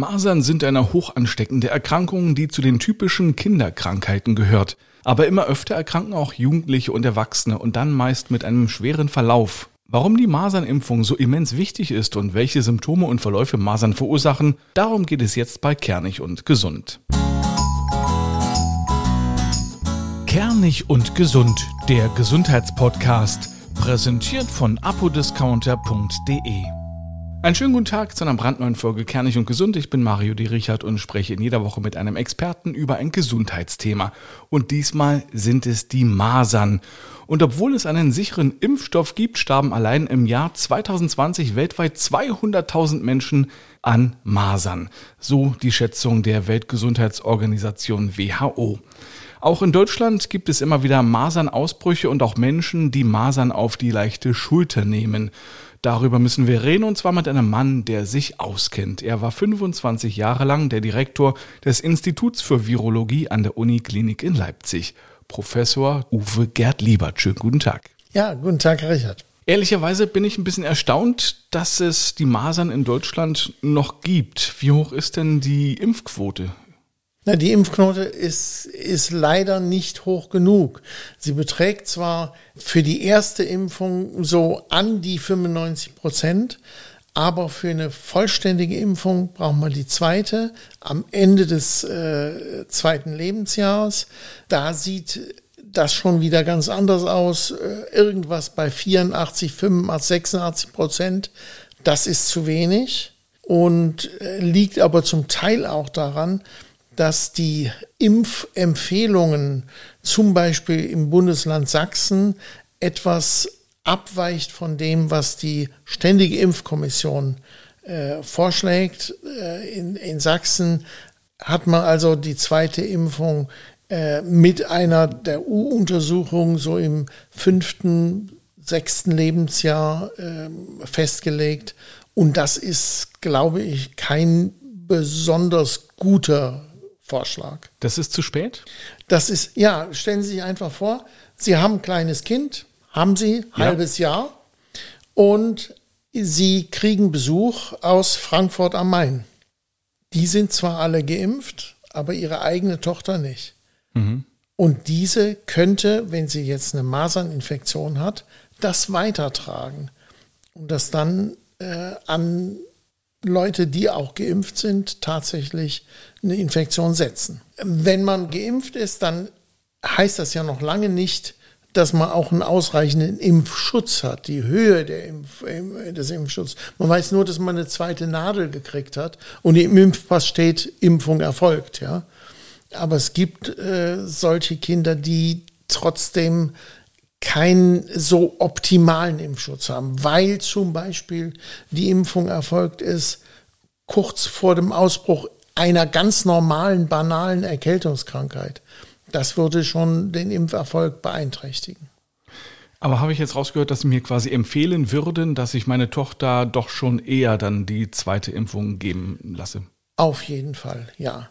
Masern sind eine hochansteckende Erkrankung, die zu den typischen Kinderkrankheiten gehört. Aber immer öfter erkranken auch Jugendliche und Erwachsene und dann meist mit einem schweren Verlauf. Warum die Masernimpfung so immens wichtig ist und welche Symptome und Verläufe Masern verursachen, darum geht es jetzt bei Kernig und Gesund. Kernig und Gesund, der Gesundheitspodcast, präsentiert von apodiscounter.de. Einen schönen guten Tag zu einer brandneuen Folge Kernig und Gesund. Ich bin Mario D. Richard und spreche in jeder Woche mit einem Experten über ein Gesundheitsthema. Und diesmal sind es die Masern. Und obwohl es einen sicheren Impfstoff gibt, starben allein im Jahr 2020 weltweit 200.000 Menschen an Masern. So die Schätzung der Weltgesundheitsorganisation WHO. Auch in Deutschland gibt es immer wieder Masernausbrüche und auch Menschen, die Masern auf die leichte Schulter nehmen. Darüber müssen wir reden und zwar mit einem Mann, der sich auskennt. Er war 25 Jahre lang der Direktor des Instituts für Virologie an der Uniklinik in Leipzig. Professor Uwe Gerd Liebert. Schönen guten Tag. Ja, guten Tag, Herr Richard. Ehrlicherweise bin ich ein bisschen erstaunt, dass es die Masern in Deutschland noch gibt. Wie hoch ist denn die Impfquote na, die Impfquote ist, ist leider nicht hoch genug. Sie beträgt zwar für die erste Impfung so an die 95 Prozent, aber für eine vollständige Impfung brauchen wir die zweite am Ende des äh, zweiten Lebensjahres. Da sieht das schon wieder ganz anders aus. Äh, irgendwas bei 84, 85, 86 Prozent. Das ist zu wenig und äh, liegt aber zum Teil auch daran, dass die Impfempfehlungen zum Beispiel im Bundesland Sachsen etwas abweicht von dem, was die Ständige Impfkommission äh, vorschlägt. Äh, in, in Sachsen hat man also die zweite Impfung äh, mit einer der U-Untersuchung so im fünften, sechsten Lebensjahr äh, festgelegt. Und das ist, glaube ich, kein besonders guter Vorschlag. Das ist zu spät? Das ist, ja, stellen Sie sich einfach vor, Sie haben ein kleines Kind, haben Sie, ja. halbes Jahr, und Sie kriegen Besuch aus Frankfurt am Main. Die sind zwar alle geimpft, aber ihre eigene Tochter nicht. Mhm. Und diese könnte, wenn sie jetzt eine Maserninfektion hat, das weitertragen und das dann äh, an Leute, die auch geimpft sind, tatsächlich eine Infektion setzen. Wenn man geimpft ist, dann heißt das ja noch lange nicht, dass man auch einen ausreichenden Impfschutz hat, die Höhe der Impf des Impfschutzes. Man weiß nur, dass man eine zweite Nadel gekriegt hat und im Impfpass steht, Impfung erfolgt, ja. Aber es gibt äh, solche Kinder, die trotzdem keinen so optimalen Impfschutz haben, weil zum Beispiel die Impfung erfolgt ist kurz vor dem Ausbruch einer ganz normalen, banalen Erkältungskrankheit. Das würde schon den Impferfolg beeinträchtigen. Aber habe ich jetzt rausgehört, dass Sie mir quasi empfehlen würden, dass ich meine Tochter doch schon eher dann die zweite Impfung geben lasse? Auf jeden Fall, ja.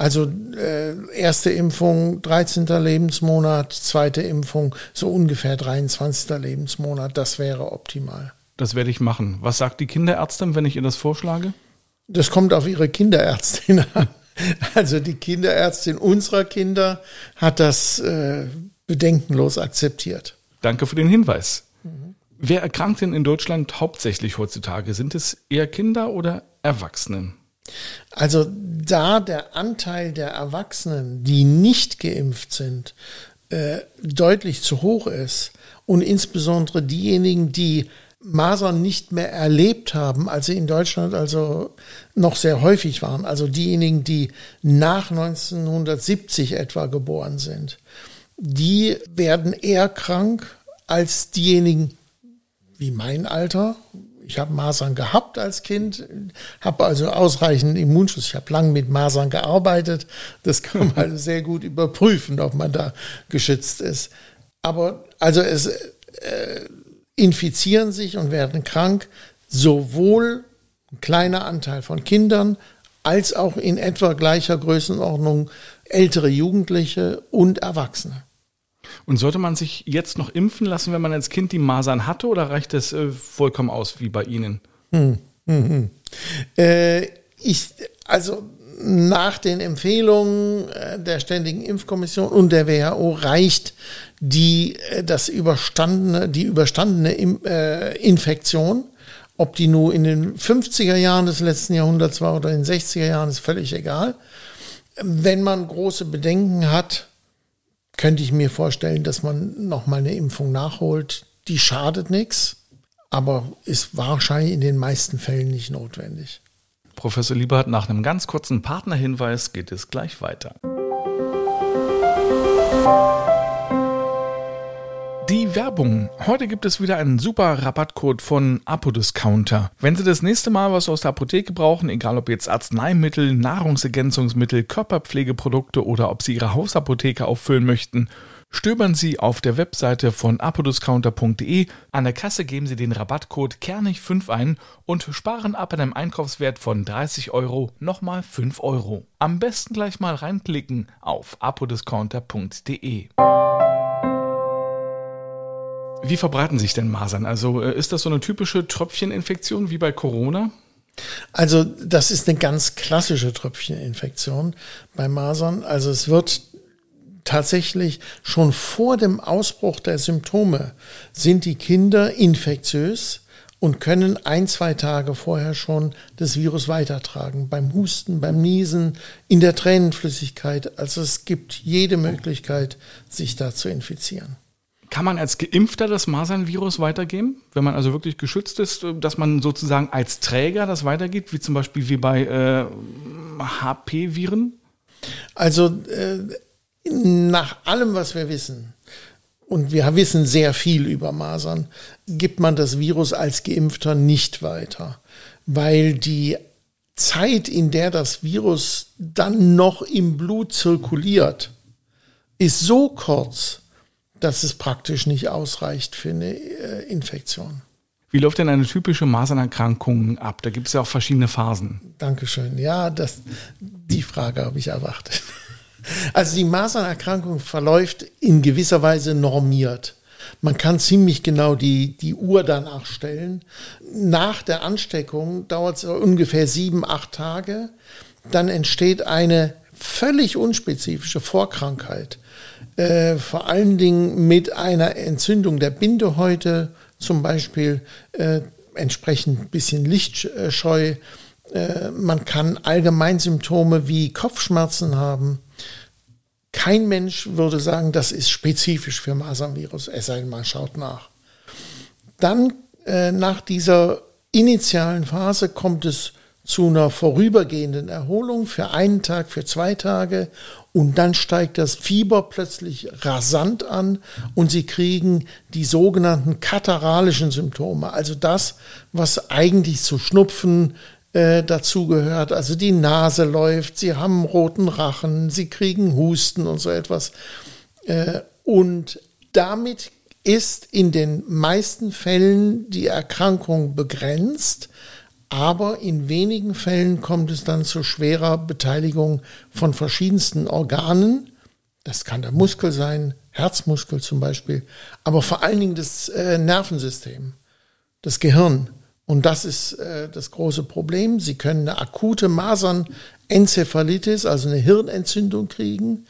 Also äh, erste Impfung 13. Lebensmonat, zweite Impfung so ungefähr 23. Lebensmonat, das wäre optimal. Das werde ich machen. Was sagt die Kinderärztin, wenn ich ihr das vorschlage? Das kommt auf ihre Kinderärztin an. Also die Kinderärztin unserer Kinder hat das äh, bedenkenlos akzeptiert. Danke für den Hinweis. Mhm. Wer erkrankt denn in Deutschland hauptsächlich heutzutage? Sind es eher Kinder oder Erwachsene? Also da der Anteil der Erwachsenen, die nicht geimpft sind, äh, deutlich zu hoch ist und insbesondere diejenigen, die Masern nicht mehr erlebt haben, als sie in Deutschland also noch sehr häufig waren, also diejenigen, die nach 1970 etwa geboren sind, die werden eher krank als diejenigen wie mein Alter, ich habe Masern gehabt als Kind, habe also ausreichend Immunschutz. Ich habe lange mit Masern gearbeitet. Das kann man also sehr gut überprüfen, ob man da geschützt ist. Aber also es äh, infizieren sich und werden krank sowohl ein kleiner Anteil von Kindern als auch in etwa gleicher Größenordnung ältere Jugendliche und Erwachsene. Und sollte man sich jetzt noch impfen lassen, wenn man als Kind die Masern hatte, oder reicht das äh, vollkommen aus wie bei Ihnen? Hm, hm, hm. Äh, ich, Also nach den Empfehlungen äh, der Ständigen Impfkommission und der WHO reicht die, äh, das überstandene, die überstandene äh, Infektion. Ob die nur in den 50er Jahren des letzten Jahrhunderts war oder in den 60er Jahren, ist völlig egal. Wenn man große Bedenken hat, könnte ich mir vorstellen, dass man nochmal eine Impfung nachholt. Die schadet nichts, aber ist wahrscheinlich in den meisten Fällen nicht notwendig. Professor Liebert, nach einem ganz kurzen Partnerhinweis geht es gleich weiter. Die Werbung. Heute gibt es wieder einen super Rabattcode von Apodiscounter. Wenn Sie das nächste Mal was aus der Apotheke brauchen, egal ob jetzt Arzneimittel, Nahrungsergänzungsmittel, Körperpflegeprodukte oder ob Sie Ihre Hausapotheke auffüllen möchten, Stöbern Sie auf der Webseite von apodiscounter.de. An der Kasse geben Sie den Rabattcode Kernig5 ein und sparen ab einem Einkaufswert von 30 Euro nochmal 5 Euro. Am besten gleich mal reinklicken auf apodiscounter.de. Wie verbreiten sich denn Masern? Also äh, ist das so eine typische Tröpfcheninfektion wie bei Corona? Also das ist eine ganz klassische Tröpfcheninfektion bei Masern. Also es wird tatsächlich schon vor dem Ausbruch der Symptome sind die Kinder infektiös und können ein, zwei Tage vorher schon das Virus weitertragen. Beim Husten, beim Niesen, in der Tränenflüssigkeit. Also es gibt jede Möglichkeit, sich da zu infizieren. Kann man als Geimpfter das Masernvirus weitergeben, wenn man also wirklich geschützt ist, dass man sozusagen als Träger das weitergibt, wie zum Beispiel wie bei äh, HP-Viren? Also äh, nach allem, was wir wissen, und wir wissen sehr viel über Masern, gibt man das Virus als Geimpfter nicht weiter, weil die Zeit, in der das Virus dann noch im Blut zirkuliert, ist so kurz, dass es praktisch nicht ausreicht für eine äh, Infektion. Wie läuft denn eine typische Masernerkrankung ab? Da gibt es ja auch verschiedene Phasen. Dankeschön. Ja, das, die Frage habe ich erwartet. Also die Masernerkrankung verläuft in gewisser Weise normiert. Man kann ziemlich genau die, die Uhr danach stellen. Nach der Ansteckung dauert es ungefähr sieben, acht Tage. Dann entsteht eine völlig unspezifische Vorkrankheit. Äh, vor allen Dingen mit einer Entzündung der Bindehäute, zum Beispiel äh, entsprechend ein bisschen lichtscheu. Äh, man kann Allgemeinsymptome wie Kopfschmerzen haben kein Mensch würde sagen, das ist spezifisch für Masernvirus, es sei denn, man schaut nach. Dann äh, nach dieser initialen Phase kommt es zu einer vorübergehenden Erholung für einen Tag, für zwei Tage und dann steigt das Fieber plötzlich rasant an und sie kriegen die sogenannten kataralischen Symptome, also das, was eigentlich zu Schnupfen, äh, dazu gehört. Also die Nase läuft, sie haben roten Rachen, sie kriegen Husten und so etwas. Äh, und damit ist in den meisten Fällen die Erkrankung begrenzt, aber in wenigen Fällen kommt es dann zu schwerer Beteiligung von verschiedensten Organen. Das kann der Muskel sein, Herzmuskel zum Beispiel, aber vor allen Dingen das äh, Nervensystem, das Gehirn. Und das ist äh, das große Problem. Sie können eine akute Masernenzephalitis, also eine Hirnentzündung kriegen,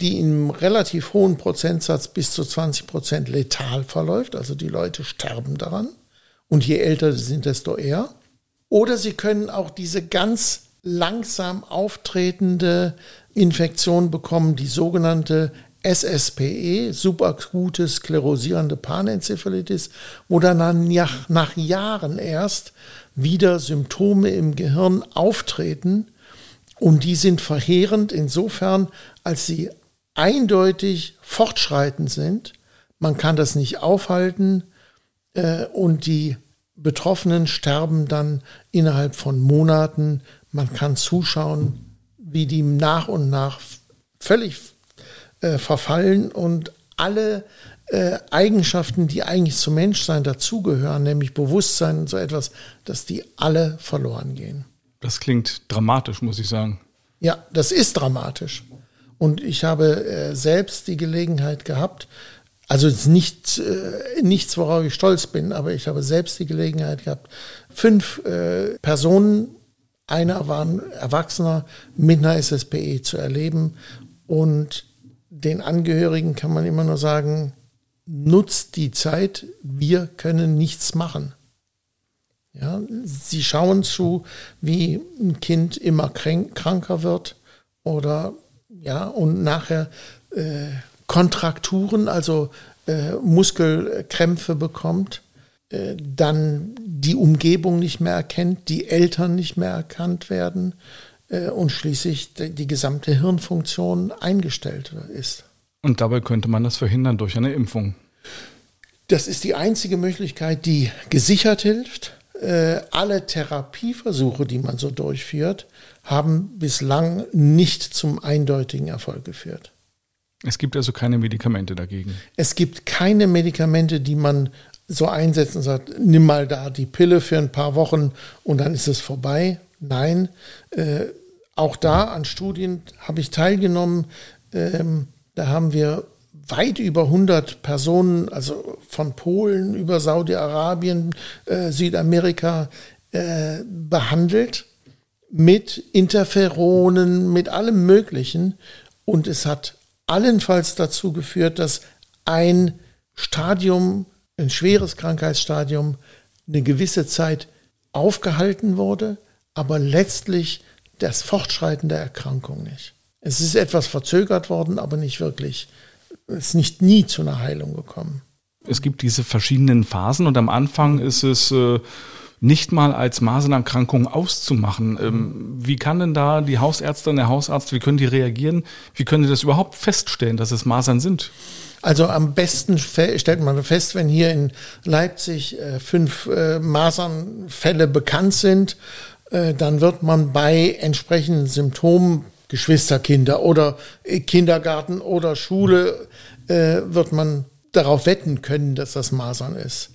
die in einem relativ hohen Prozentsatz bis zu 20 Prozent letal verläuft. Also die Leute sterben daran. Und je älter sie sind, desto eher. Oder sie können auch diese ganz langsam auftretende Infektion bekommen, die sogenannte SSPE, subakute sklerosierende Panenzephalitis, wo dann nach, nach Jahren erst wieder Symptome im Gehirn auftreten und die sind verheerend insofern, als sie eindeutig fortschreitend sind. Man kann das nicht aufhalten äh, und die Betroffenen sterben dann innerhalb von Monaten. Man kann zuschauen, wie die nach und nach völlig äh, verfallen und alle äh, Eigenschaften, die eigentlich zum Menschsein dazugehören, nämlich Bewusstsein und so etwas, dass die alle verloren gehen. Das klingt dramatisch, muss ich sagen. Ja, das ist dramatisch. Und ich habe äh, selbst die Gelegenheit gehabt, also es ist nicht, äh, nichts, worauf ich stolz bin, aber ich habe selbst die Gelegenheit gehabt, fünf äh, Personen einer war ein Erwachsener mit einer SSPE zu erleben. Und den Angehörigen kann man immer nur sagen, nutzt die Zeit, wir können nichts machen. Ja, sie schauen zu, wie ein Kind immer kranker wird oder ja, und nachher äh, Kontrakturen, also äh, Muskelkrämpfe bekommt, äh, dann die Umgebung nicht mehr erkennt, die Eltern nicht mehr erkannt werden äh, und schließlich die, die gesamte Hirnfunktion eingestellt ist. Und dabei könnte man das verhindern durch eine Impfung. Das ist die einzige Möglichkeit, die gesichert hilft. Äh, alle Therapieversuche, die man so durchführt, haben bislang nicht zum eindeutigen Erfolg geführt. Es gibt also keine Medikamente dagegen. Es gibt keine Medikamente, die man so einsetzt und sagt, nimm mal da die Pille für ein paar Wochen und dann ist es vorbei. Nein, äh, auch da an Studien habe ich teilgenommen. Ähm, da haben wir weit über 100 Personen, also von Polen über Saudi-Arabien, äh, Südamerika, äh, behandelt mit Interferonen, mit allem Möglichen. Und es hat allenfalls dazu geführt, dass ein Stadium, ein schweres Krankheitsstadium, eine gewisse Zeit aufgehalten wurde, aber letztlich das Fortschreiten der Erkrankung nicht. Es ist etwas verzögert worden, aber nicht wirklich. Es ist nicht nie zu einer Heilung gekommen. Es gibt diese verschiedenen Phasen und am Anfang ist es äh, nicht mal als Masernerkrankung auszumachen. Ähm, wie kann denn da die Hausärztin, der Hausarzt, wie können die reagieren? Wie können die das überhaupt feststellen, dass es Masern sind? Also am besten stellt man fest, wenn hier in Leipzig äh, fünf äh, Masernfälle bekannt sind, äh, dann wird man bei entsprechenden Symptomen, Geschwisterkinder oder äh, Kindergarten oder Schule, äh, wird man darauf wetten können, dass das Masern ist.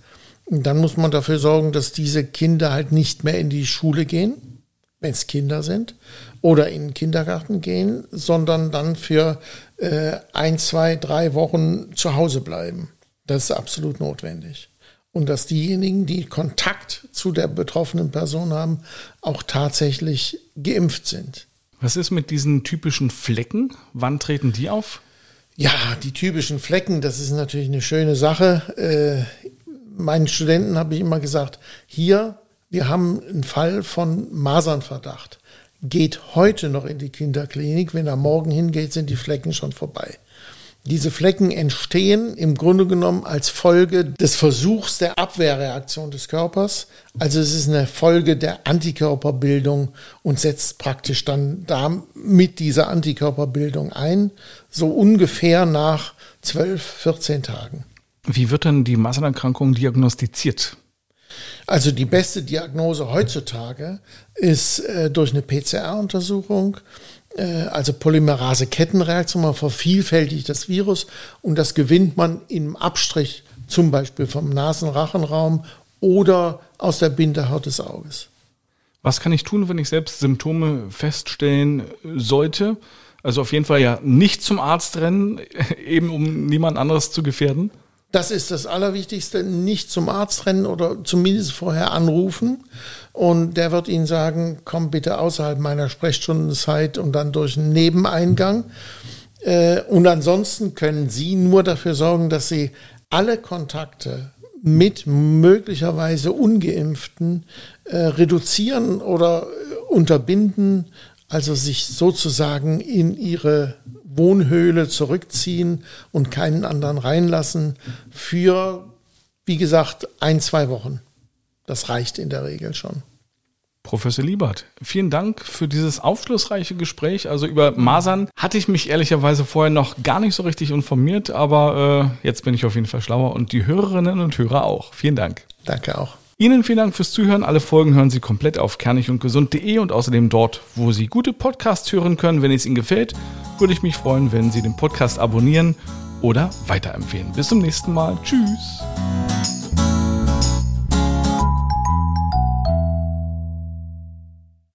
Dann muss man dafür sorgen, dass diese Kinder halt nicht mehr in die Schule gehen, wenn es Kinder sind, oder in den Kindergarten gehen, sondern dann für äh, ein, zwei, drei Wochen zu Hause bleiben. Das ist absolut notwendig. Und dass diejenigen, die Kontakt zu der betroffenen Person haben, auch tatsächlich geimpft sind. Was ist mit diesen typischen Flecken? Wann treten die auf? Ja, die typischen Flecken, das ist natürlich eine schöne Sache. Meinen Studenten habe ich immer gesagt, hier, wir haben einen Fall von Masernverdacht. Geht heute noch in die Kinderklinik, wenn er morgen hingeht, sind die Flecken schon vorbei. Diese Flecken entstehen im Grunde genommen als Folge des Versuchs der Abwehrreaktion des Körpers. Also es ist eine Folge der Antikörperbildung und setzt praktisch dann da mit dieser Antikörperbildung ein, so ungefähr nach 12, 14 Tagen. Wie wird denn die Massenerkrankung diagnostiziert? Also die beste Diagnose heutzutage ist äh, durch eine PCR-Untersuchung, äh, also Polymerase-Kettenreaktion. Man vervielfältigt das Virus und das gewinnt man im Abstrich zum Beispiel vom Nasenrachenraum oder aus der Bindehaut des Auges. Was kann ich tun, wenn ich selbst Symptome feststellen sollte? Also auf jeden Fall ja nicht zum Arzt rennen, eben um niemand anderes zu gefährden. Das ist das Allerwichtigste, nicht zum Arzt rennen oder zumindest vorher anrufen. Und der wird Ihnen sagen, komm bitte außerhalb meiner Sprechstundenzeit und dann durch einen Nebeneingang. Äh, und ansonsten können Sie nur dafür sorgen, dass Sie alle Kontakte mit möglicherweise ungeimpften äh, reduzieren oder unterbinden, also sich sozusagen in ihre Wohnhöhle zurückziehen und keinen anderen reinlassen für, wie gesagt, ein, zwei Wochen. Das reicht in der Regel schon. Professor Liebert, vielen Dank für dieses aufschlussreiche Gespräch. Also über Masern hatte ich mich ehrlicherweise vorher noch gar nicht so richtig informiert, aber äh, jetzt bin ich auf jeden Fall schlauer und die Hörerinnen und Hörer auch. Vielen Dank. Danke auch. Ihnen vielen Dank fürs Zuhören. Alle Folgen hören Sie komplett auf kernigundgesund.de und außerdem dort, wo Sie gute Podcasts hören können. Wenn es Ihnen gefällt, würde ich mich freuen, wenn Sie den Podcast abonnieren oder weiterempfehlen. Bis zum nächsten Mal. Tschüss.